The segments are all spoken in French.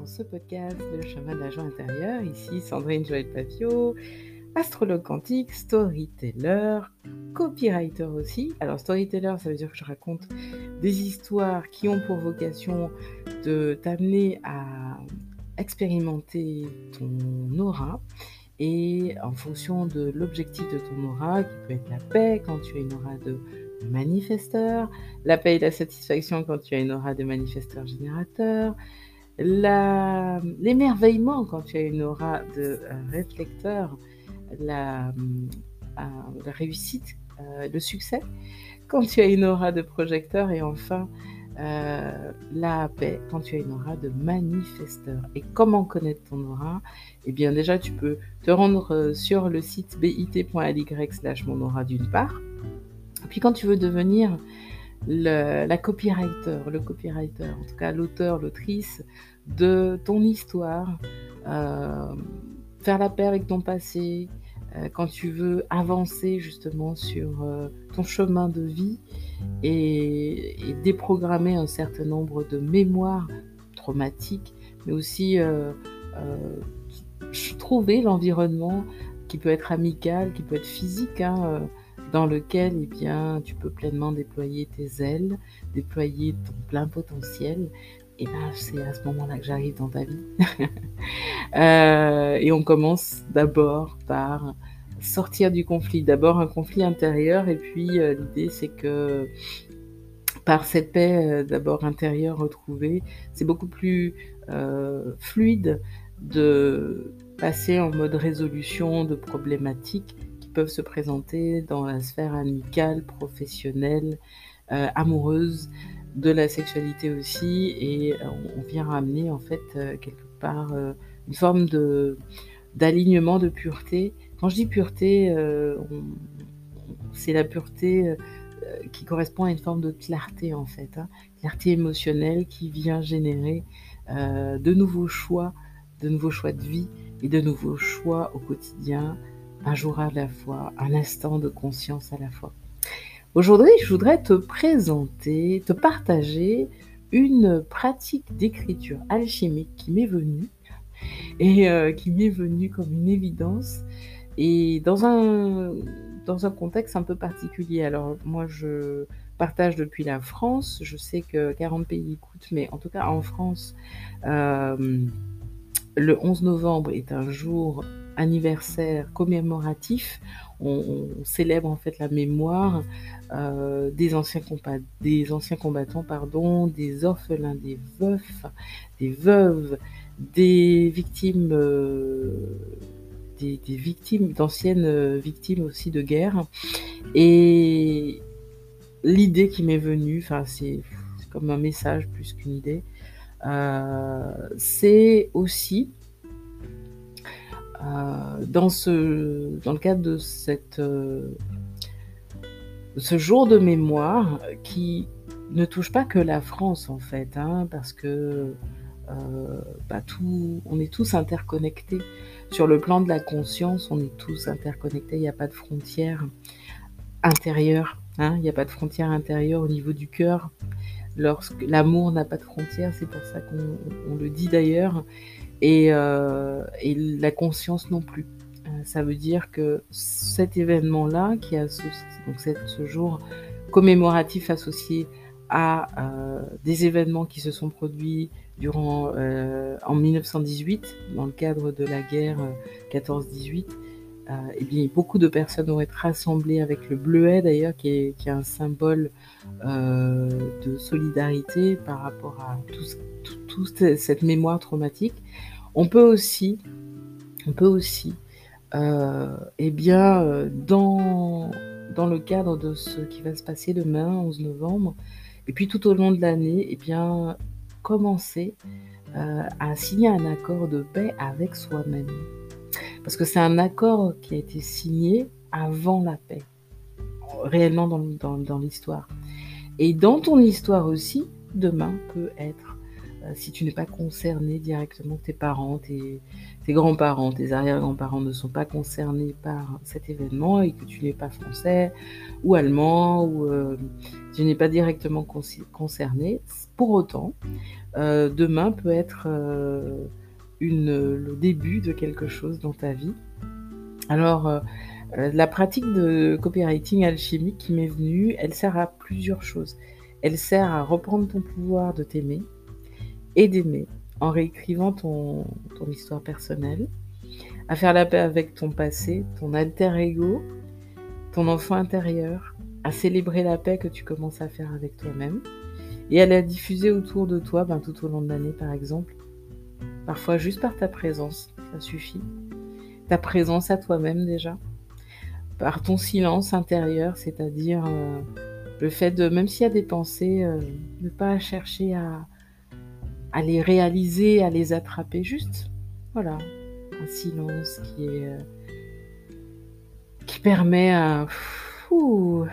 dans ce podcast chemin de la joie intérieure. Ici Sandrine Joël Papio, astrologue quantique, storyteller, copywriter aussi. Alors storyteller, ça veut dire que je raconte des histoires qui ont pour vocation de t'amener à expérimenter ton aura et en fonction de l'objectif de ton aura, qui peut être la paix quand tu as une aura de manifesteur, la paix et la satisfaction quand tu as une aura de manifesteur générateur, l'émerveillement quand tu as une aura de euh, réflecteur, la, euh, réussite, euh, le succès quand tu as une aura de projecteur et enfin la paix quand tu as une aura de manifesteur. Et comment connaître ton aura? Eh bien déjà tu peux te rendre sur le site bit.ly slash mon aura d'une part. Puis quand tu veux devenir la copywriter, le copywriter, en tout cas l'auteur, l'autrice de ton histoire, euh, faire la paix avec ton passé, euh, quand tu veux avancer justement sur euh, ton chemin de vie et, et, déprogrammer un certain nombre de mémoires traumatiques, mais aussi trouver l'environnement qui peut être amical, qui peut être physique, hein, dans lequel eh bien, tu peux pleinement déployer tes ailes, déployer ton plein potentiel. Et ben, c'est à ce moment-là que j'arrive dans ta vie. euh, et on commence d'abord par sortir du conflit. D'abord un conflit intérieur, et puis euh, l'idée c'est que par cette paix euh, d'abord intérieure retrouvée, c'est beaucoup plus fluide de passer en mode résolution de problématiques peuvent se présenter dans la sphère amicale, professionnelle, euh, amoureuse, de la sexualité aussi, et euh, on vient ramener en fait euh, quelque part une forme de d'alignement, de pureté. Quand je dis pureté, c'est la pureté qui correspond à une forme de clarté en fait, hein. clarté émotionnelle qui vient générer de nouveaux choix, de nouveaux choix de vie et de nouveaux choix au quotidien, un jour à la fois, un instant de conscience à la fois. Aujourd'hui, je voudrais te présenter, te partager une pratique d'écriture alchimique qui m'est venue et euh, qui m'est venue comme une évidence et dans un, dans un contexte un peu particulier. Alors moi, je partage depuis la France. Je sais que 40 pays écoutent, mais en tout cas en France, euh, le 11 novembre est un jour anniversaire commémoratif. On, célèbre en fait la mémoire euh, des, anciens des anciens combattants, pardon, des orphelins, des veufs, des veuves, des victimes, euh, des, victimes, d'anciennes victimes aussi de guerre. Et l'idée qui m'est venue, enfin c'est comme un message plus qu'une idée, euh, c'est aussi euh, dans, ce, dans le cadre de euh, ce jour de mémoire qui ne touche pas que la France en fait, hein, parce que euh, bah, on est tous interconnectés. Sur le plan de la conscience, on est tous interconnectés, il n'y a pas de frontières intérieures, hein, il n'y a pas de frontières intérieures au niveau du cœur. L'amour n'a pas de frontières, c'est pour ça qu'on le dit d'ailleurs, euh, et, la conscience non plus. Euh, ça veut dire que cet événement-là, qui associe, donc ce jour commémoratif associé à euh, des événements qui se sont produits durant en 1918 dans le cadre de la guerre 14-18, eh bien, beaucoup de personnes vont être rassemblées avec le bleuet d'ailleurs, qui est, un symbole de solidarité par rapport à toute cette mémoire traumatique. On peut aussi, on peut aussi, euh, eh bien, euh, dans, le cadre de ce qui va se passer demain, 11 novembre, et puis tout au long de l'année, eh bien, commencer euh, à signer un accord de paix avec soi-même. Parce que c'est un accord qui a été signé avant la paix, réellement dans, dans l'histoire. Et dans ton histoire aussi, demain peut être si tu n'es pas concerné directement, tes parents, tes, grands-parents, tes arrière-grands-parents ne sont pas concernés par cet événement et que tu n'es pas français ou allemand ou euh, tu n'es pas directement concerné, pour autant, euh, demain peut être le début de quelque chose dans ta vie. Alors, la pratique de copywriting alchimique qui m'est venue, elle sert à plusieurs choses. Elle sert à reprendre ton pouvoir de t'aimer, et d'aimer en réécrivant ton, histoire personnelle, à faire la paix avec ton passé, ton alter ego, ton enfant intérieur, à célébrer la paix que tu commences à faire avec toi-même et à la diffuser autour de toi ben, tout au long de l'année par exemple. Parfois juste par ta présence, ça suffit. Ta présence à toi-même déjà. Par ton silence intérieur, c'est-à-dire euh, le fait de, même s'il y a des pensées, euh, ne pas chercher à, à les réaliser, à les attraper, juste, voilà, un silence qui est euh, qui permet à, aux,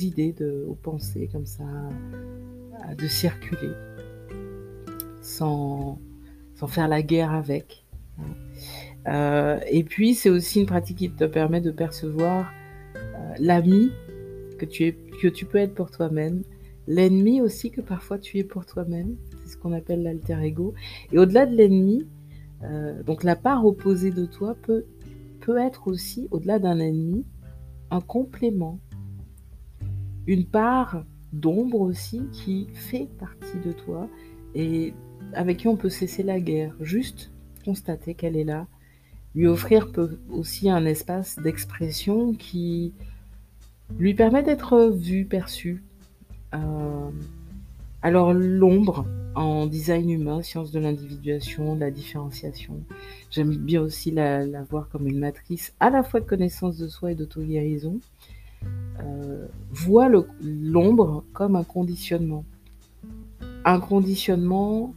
idées, aux pensées comme ça, de circuler sans, faire la guerre avec. Euh, et puis c'est aussi une pratique qui te permet de percevoir euh, l'ami que tu peux être pour toi-même, l'ennemi aussi que parfois tu es pour toi-même, c'est ce qu'on appelle l'alter ego. Et au-delà de l'ennemi, euh, donc la part opposée de toi peut, peut être aussi, au-delà d'un ennemi, un complément, une part d'ombre aussi qui fait partie de toi et avec qui on peut cesser la guerre, juste constater qu'elle est là, lui offrir peut aussi un espace d'expression qui lui permet d'être vu, perçu, alors l'ombre en design humain, science de l'individuation, de la différenciation, j'aime bien aussi la, voir comme une matrice à la fois de connaissance de soi et d'auto-guérison, euh, voit l'ombre comme un conditionnement. Un conditionnement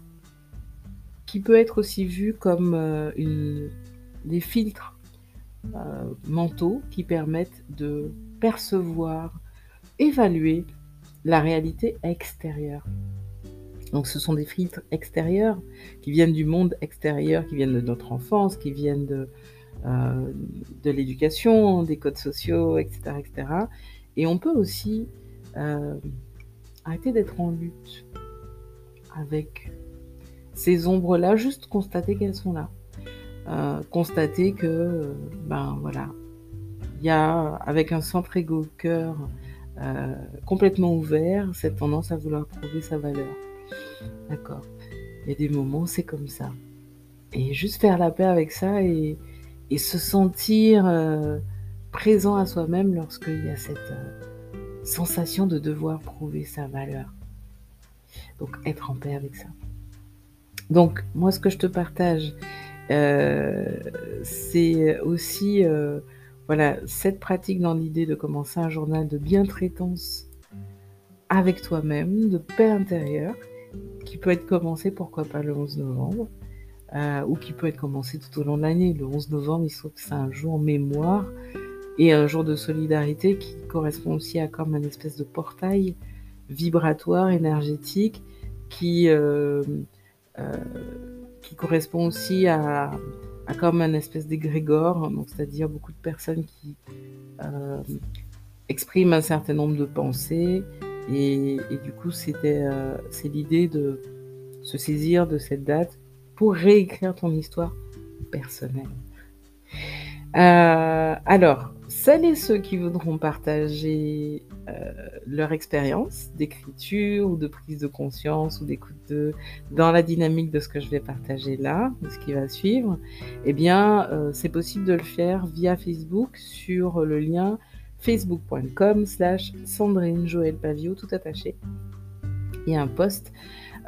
qui peut être aussi vu comme euh, des filtres mentaux qui permettent de percevoir, évaluer la réalité extérieure. Donc ce sont des filtres extérieurs qui viennent du monde extérieur, qui viennent de notre enfance, qui viennent de, euh, l'éducation, des codes sociaux, etc., etc. Et on peut aussi euh, arrêter d'être en lutte avec ces ombres-là, juste constater qu'elles sont là. Euh, constater que, ben voilà, il y a avec un centre égo cœur euh, complètement ouvert, cette tendance à vouloir prouver sa valeur. D'accord. Il y a des moments, c'est comme ça. Et juste faire la paix avec ça et, se sentir euh, présent à soi-même lorsqu'il y a cette euh, sensation de devoir prouver sa valeur. Donc être en paix avec ça. Donc moi ce que je te partage, c'est aussi voilà, cette pratique dans l'idée de commencer un journal de bien-traitance avec toi-même, de paix intérieure, qui peut être commencé, pourquoi pas, le 11 novembre, euh, ou qui peut être commencé tout au long de l'année. Le 11 novembre, il se trouve que c'est un jour mémoire et un jour de solidarité qui correspond aussi à comme un espèce de portail vibratoire, énergétique, qui, euh, euh, qui correspond aussi à comme un espèce d'égrégore, donc c'est-à-dire beaucoup de personnes qui euh, expriment un certain nombre de pensées, et, du coup c'était euh, c'est l'idée de se saisir de cette date pour réécrire ton histoire personnelle. Euh, alors, celles et ceux qui voudront partager euh, leur expérience d'écriture ou de prise de conscience ou d'écoute dans la dynamique de ce que je vais partager là, de ce qui va suivre, eh bien, euh, c'est possible de le faire via Facebook sur le lien facebook.com slash Sandrine Joël Pavio, tout attaché. Il y a un post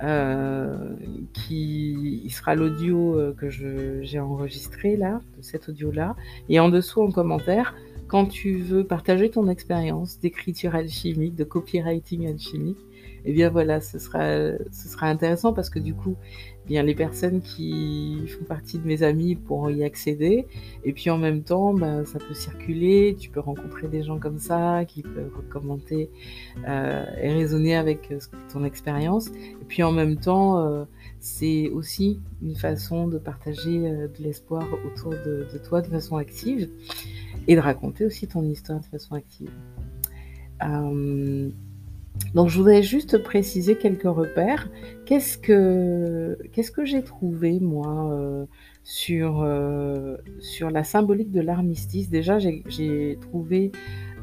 euh, qui sera l'audio que j'ai enregistré là, de cet audio-là. Et en dessous, en commentaire, quand tu veux partager ton expérience d'écriture alchimique, de copywriting alchimique, eh bien voilà, ce sera, intéressant parce que du coup, eh bien les personnes qui font partie de mes amis pourront y accéder. Et puis en même temps, ben, ça peut circuler, tu peux rencontrer des gens comme ça qui peuvent commenter euh, et raisonner avec euh, ton expérience. Et puis en même temps, euh, c'est aussi une façon de partager de l'espoir autour de, toi de façon active et de raconter aussi ton histoire de façon active. Donc je voudrais juste préciser quelques repères. Qu'est-ce que, qu'est-ce que j'ai trouvé moi euh, sur, euh, sur la symbolique de l'armistice? Déjà j'ai trouvé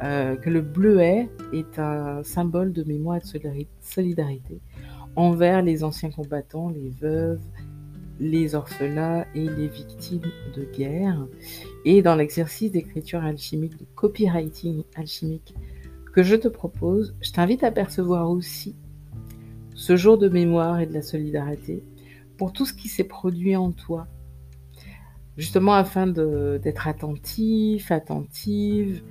euh, que le bleuet est un symbole de mémoire et de solidarité envers les anciens combattants, les veuves, les orphelins et les victimes de guerre. Et dans l'exercice d'écriture alchimique, de copywriting alchimique, que je te propose, je t'invite à percevoir aussi ce jour de mémoire et de la solidarité pour tout ce qui s'est produit en toi, justement afin d'être attentif, attentive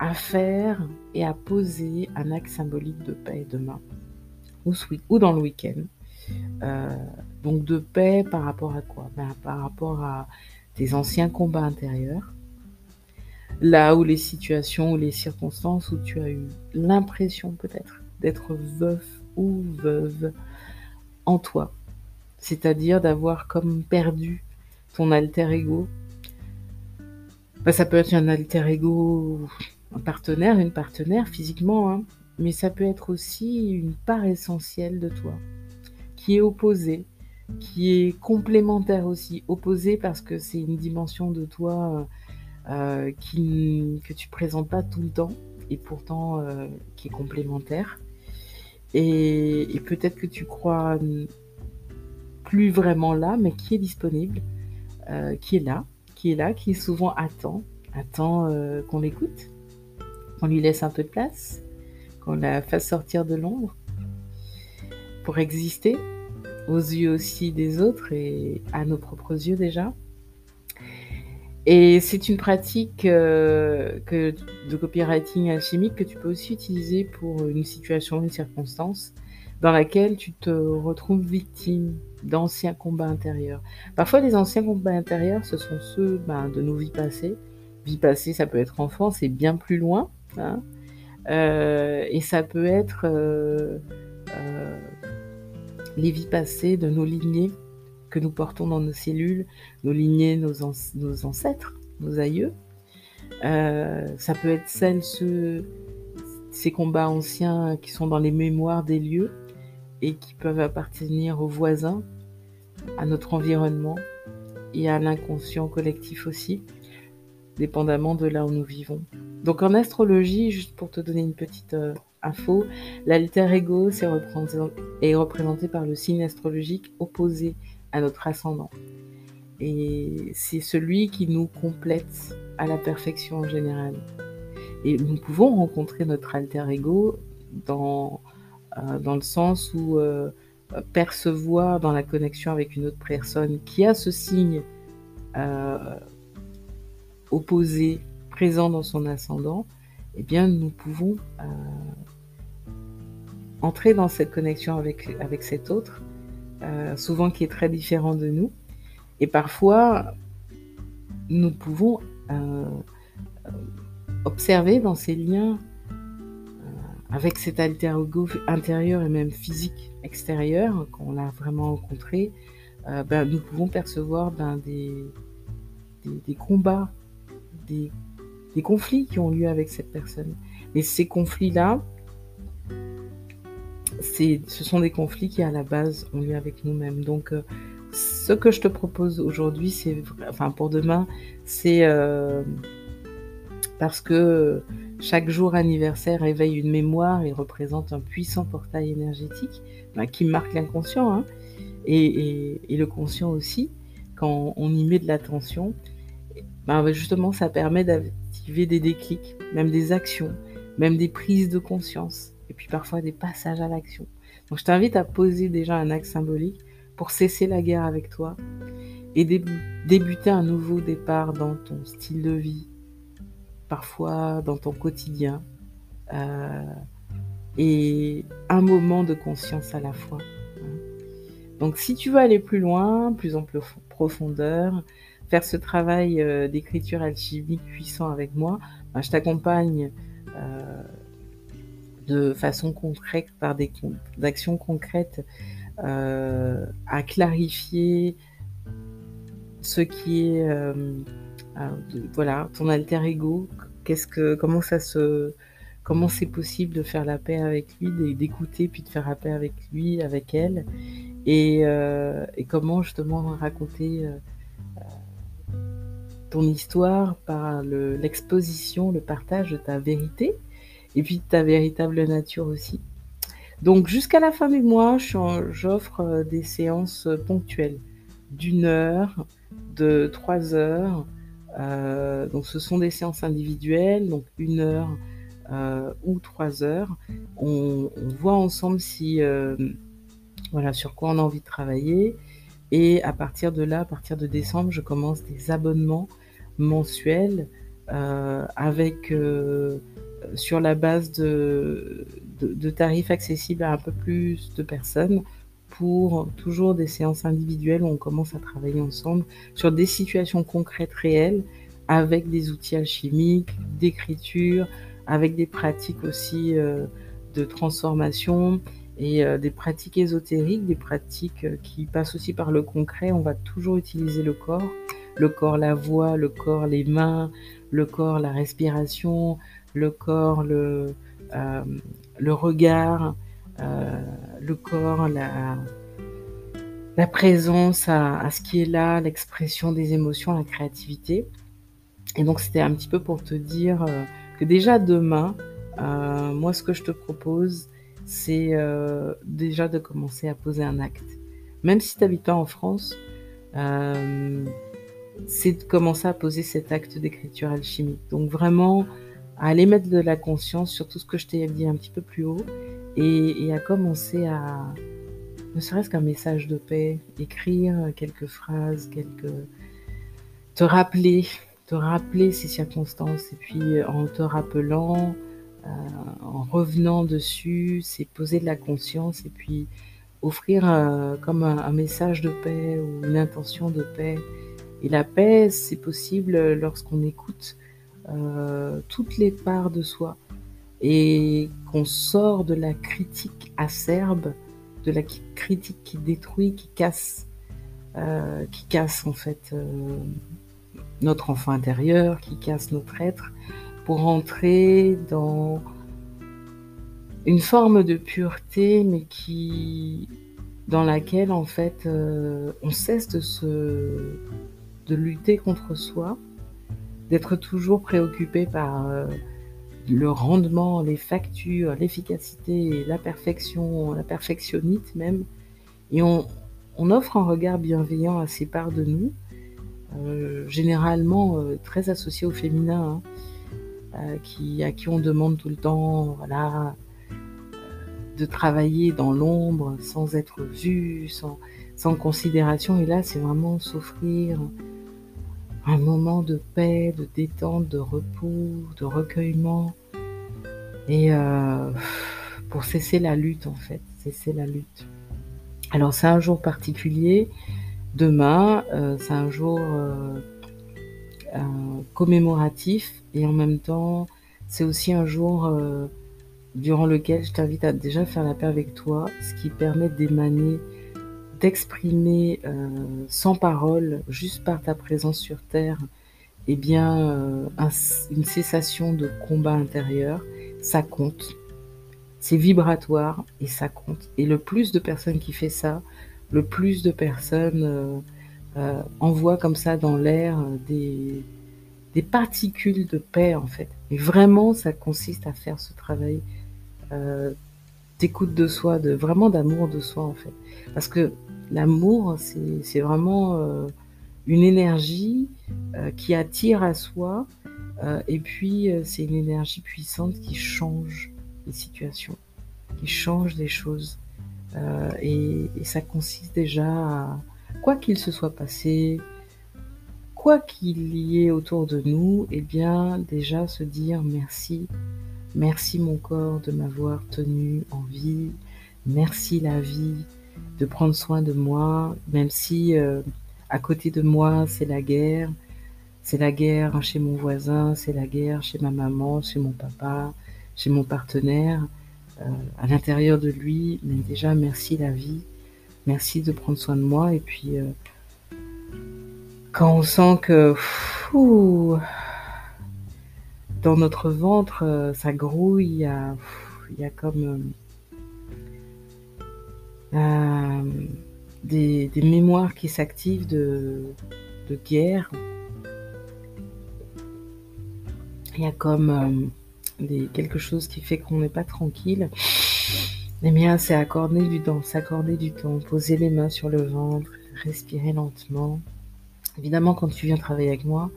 à faire et à poser un acte symbolique de paix demain ou, ou dans le week-end. Euh, donc de paix par rapport à quoi? Ben, Par rapport à tes anciens combats intérieurs, là où les situations ou les circonstances où tu as eu l'impression peut-être d'être veuf ou veuve en toi, c'est-à-dire d'avoir comme perdu ton alter ego. Bah, ça peut être un alter ego, un partenaire, une partenaire physiquement, hein, mais ça peut être aussi une part essentielle de toi, qui est opposée, qui est complémentaire aussi, opposée parce que c'est une dimension de toi euh, qui, que tu présentes pas tout le temps et pourtant euh, qui est complémentaire. Et, peut-être que tu crois plus vraiment là, mais qui est disponible, euh, qui est là, qui est là, qui souvent attend, attend qu'on l'écoute, qu'on lui laisse un peu de place, qu'on la fasse sortir de l'ombre pour exister aux yeux aussi des autres et à nos propres yeux déjà. Et c'est une pratique euh, de copywriting alchimique que tu peux aussi utiliser pour une situation, une circonstance dans laquelle tu te retrouves victime d'anciens combats intérieurs. Parfois, les anciens combats intérieurs, ce sont ceux ben, de nos vies passées. Vie passée, ça peut être enfant, c'est bien plus loin. Hein. Euh, et ça peut être euh, les vies passées de nos lignées que nous portons dans nos cellules, nos lignées, nos, ancêtres, nos aïeux. Euh, ça peut être celles, ces combats anciens qui sont dans les mémoires des lieux et qui peuvent appartenir aux voisins, à notre environnement et à l'inconscient collectif aussi, dépendamment de là où nous vivons. Donc en astrologie, juste pour te donner une petite euh, info, l'alter ego est représenté, par le signe astrologique opposé à notre ascendant. Et c'est celui qui nous complète à la perfection en général. Et nous pouvons rencontrer notre alter ego dans, euh, dans le sens où euh, percevoir dans la connexion avec une autre personne qui a ce signe euh, opposé présent dans son ascendant, eh bien nous pouvons entrer dans cette connexion avec, avec cet autre euh, souvent qui est très différent de nous. Et parfois, nous pouvons euh, observer dans ces liens euh, avec cet alter ego intérieur et même physique extérieur qu'on a vraiment rencontré, ben, nous pouvons percevoir ben, des, des, combats, des, conflits qui ont lieu avec cette personne. Et ces conflits-là, ce sont des conflits qui à la base ont lieu avec nous-mêmes. Donc euh, ce que je te propose aujourd'hui, c'est, enfin pour demain, c'est euh, parce que chaque jour anniversaire éveille une mémoire et représente un puissant portail énergétique ben, qui marque l'inconscient hein, et, le conscient aussi. Quand on y met de l'attention, ben, justement, ça permet d'activer des déclics, même des actions, même des prises de conscience et puis parfois des passages à l'action. Donc je t'invite à poser déjà un acte symbolique pour cesser la guerre avec toi et débuter un nouveau départ dans ton style de vie, parfois dans ton quotidien, euh, et un moment de conscience à la fois. Donc si tu veux aller plus loin, plus en profondeur, faire ce travail euh, d'écriture alchimique puissant avec moi, ben, je t'accompagne euh, de façon concrète, par des actions concrètes, euh, à clarifier ce qui est, voilà, ton alter ego. Qu'est-ce que, comment ça se, comment c'est possible de faire la paix avec lui, d'écouter puis de faire la paix avec lui, avec elle, et, euh, comment justement raconter ton histoire par l'exposition, le, partage de ta vérité, et puis de ta véritable nature aussi. Donc jusqu'à la fin du mois, j'offre euh, des séances ponctuelles d'une heure, de trois heures. donc ce sont des séances individuelles, donc une heure euh, ou trois heures. On, voit ensemble si, euh, voilà, sur quoi on a envie de travailler. Et à partir de là, à partir de décembre, je commence des abonnements mensuels euh, avec, sur la base de, de, tarifs accessibles à un peu plus de personnes pour toujours des séances individuelles où on commence à travailler ensemble sur des situations concrètes réelles avec des outils alchimiques, d'écriture, avec des pratiques aussi euh, de transformation et euh, des pratiques ésotériques, des pratiques euh, qui passent aussi par le concret. On va toujours utiliser le corps, le corps, la voix, le corps, les mains, le corps, la respiration, le corps, le, le regard, le corps, la, présence à, ce qui est là, l'expression des émotions, la créativité. Et donc c'était un petit peu pour te dire que déjà demain, euh, moi ce que je te propose, c'est euh, déjà de commencer à poser un acte. Même si tu n'habites pas en France, euh, c'est de commencer à poser cet acte d'écriture alchimique. Donc vraiment, à aller mettre de la conscience sur tout ce que je t'ai dit un petit peu plus haut et, et à commencer à, ne serait-ce qu'un message de paix, écrire quelques phrases, quelques... te rappeler te rappeler ces circonstances et puis euh, en te rappelant, en revenant dessus, c'est poser de la conscience et puis offrir euh, comme un, message de paix ou une intention de paix. Et la paix, c'est possible lorsqu'on écoute toutes les parts de soi et qu'on sort de la critique acerbe, de la critique qui détruit, qui casse, qui casse en fait notre enfant intérieur, qui casse notre être, pour entrer dans une forme de pureté, mais qui dans laquelle en fait euh, on cesse de se de lutter contre soi, d'être toujours préoccupé par euh, le rendement, les factures, l'efficacité, la perfection, la perfectionnite même, et on, on offre un regard bienveillant à ces parts de nous euh, généralement très associé au féminin, hein, qui, à qui on demande tout le temps, voilà, de travailler dans l'ombre sans être vu, sans, considération. Et là, c'est vraiment s'offrir un moment de paix, de détente, de repos, de recueillement. Et pour cesser la lutte, en fait, cesser la lutte. Alors, c'est un jour particulier. Demain, euh, c'est un jour euh, commémoratif et en même temps, c'est aussi un jour euh, durant lequel je t'invite à déjà faire la paix avec toi, ce qui permet d'émaner, d'exprimer sans parole, juste par ta présence sur Terre, eh bien, une cessation de combat intérieur. Ça compte. C'est vibratoire et ça compte. Et le plus de personnes qui fait ça, le plus de personnes euh, euh, envoient comme ça dans l'air euh, des, des particules de paix en fait. Et vraiment, ça consiste à faire ce travail d'écoute de soi, de vraiment d'amour de soi en fait. Parce que l'amour, c'est vraiment une énergie qui attire à soi, et puis c'est une énergie puissante qui change les situations, qui change les choses. Euh, et, ça consiste déjà à, quoi qu'il se soit passé, quoi qu'il y ait autour de nous, eh bien déjà se dire merci Merci mon corps de m'avoir tenu en vie. Merci la vie de prendre soin de moi, même si euh, à côté de moi c'est la guerre. C'est la guerre chez mon voisin, c'est la guerre chez ma maman, chez mon papa, chez mon partenaire, euh, à l'intérieur de lui. Mais déjà, merci la vie. Merci de prendre soin de moi. Et puis, euh, quand on sent que dans notre ventre, euh, ça grouille, il y a, comme des, des, mémoires qui s'activent de, de guerre, il y a comme euh, des, quelque chose qui fait qu'on n'est pas tranquille, eh bien, c'est accorder du temps, s'accorder du temps, poser les mains sur le ventre, respirer lentement. Évidemment, quand tu viens travailler avec moi,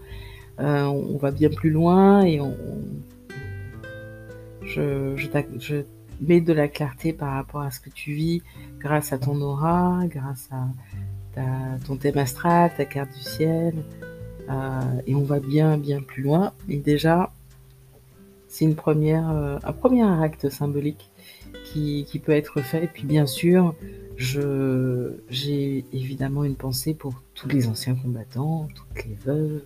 euh, on va bien plus loin et on, je, je, mets de la clarté par rapport à ce que tu vis grâce à ton aura, grâce à ta, ton thème astral, ta carte du ciel, euh, et on va bien, bien plus loin. Et déjà, c'est une première, euh, un premier acte symbolique qui, peut être fait. Et puis, bien sûr, j'ai évidemment une pensée pour tous les anciens combattants, toutes les veuves,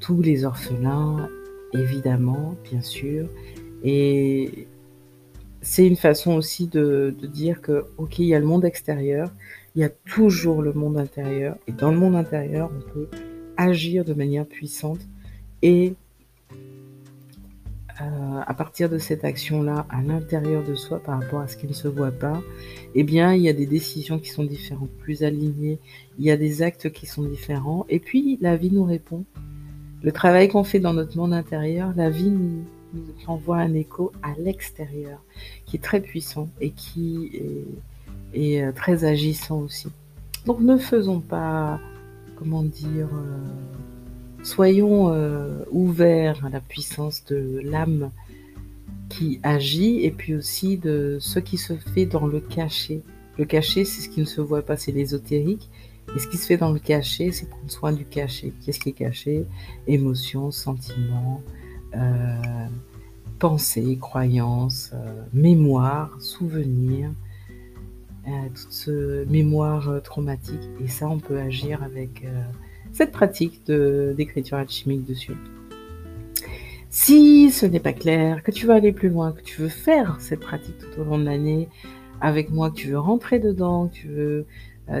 tous les orphelins, évidemment, bien sûr. Et c'est une façon aussi de, de, dire que, ok, il y a le monde extérieur, il y a toujours le monde intérieur, et dans le monde intérieur, on peut agir de manière puissante et euh, à partir de cette action-là, à l'intérieur de soi, par rapport à ce qui ne se voit pas, eh bien, il y a des décisions qui sont différentes, plus alignées, il y a des actes qui sont différents, et puis la vie nous répond. Le travail qu'on fait dans notre monde intérieur, la vie nous, envoie un écho à l'extérieur, qui est très puissant et qui est, est, euh, très agissant aussi. Donc ne faisons pas comment dire, euh, soyons euh, ouverts à la puissance de l'âme qui agit et puis aussi de ce qui se fait dans le cachet. Le cachet, c'est ce qui ne se voit pas, c'est l'ésotérique. Et ce qui se fait dans le cachet, c'est prendre soin du cachet. Qu'est-ce qui est caché? Émotions, sentiments, euh, pensées, croyances, mémoire, souvenirs, euh, toute ce mémoire euh, traumatique. Et ça, on peut agir avec euh, cette pratique d'écriture alchimique dessus. Si ce n'est pas clair, que tu veux aller plus loin, que tu veux faire cette pratique tout au long de l'année avec moi, que tu veux rentrer dedans, que tu veux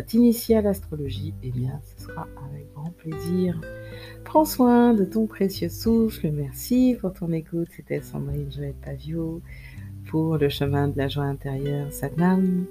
t'initier à l'astrologie, eh bien, ce sera avec grand plaisir. Prends soin de ton précieux souffle. Merci pour ton écoute. C'était Sandrine Joël Pavio pour le chemin de la joie intérieure. Satnam.